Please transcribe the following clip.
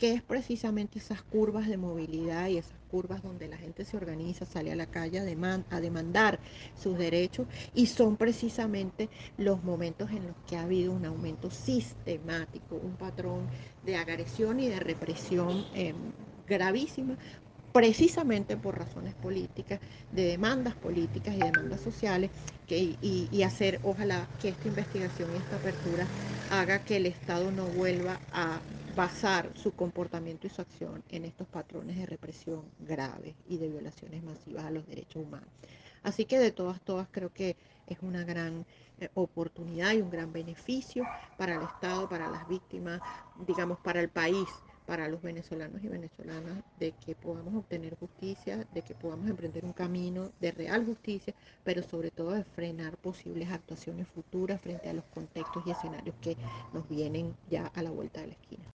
que es precisamente esas curvas de movilidad y esas curvas donde la gente se organiza, sale a la calle a, demandar sus derechos y son precisamente los momentos en los que ha habido un aumento sistemático, un patrón de agresión y de represión eh, gravísima precisamente por razones políticas, de demandas políticas y demandas sociales, que, y, y, hacer, ojalá, que esta investigación y esta apertura haga que el Estado no vuelva a basar su comportamiento y su acción en estos patrones de represión graves y de violaciones masivas a los derechos humanos. Así que de todas, todas creo que es una gran eh, oportunidad y un gran beneficio para el Estado, para las víctimas, digamos, para el país, para los venezolanos y venezolanas, de que podamos obtener justicia, de que podamos emprender un camino de real justicia, pero sobre todo de frenar posibles actuaciones futuras frente a los contextos y escenarios que nos vienen ya a la vuelta de la esquina.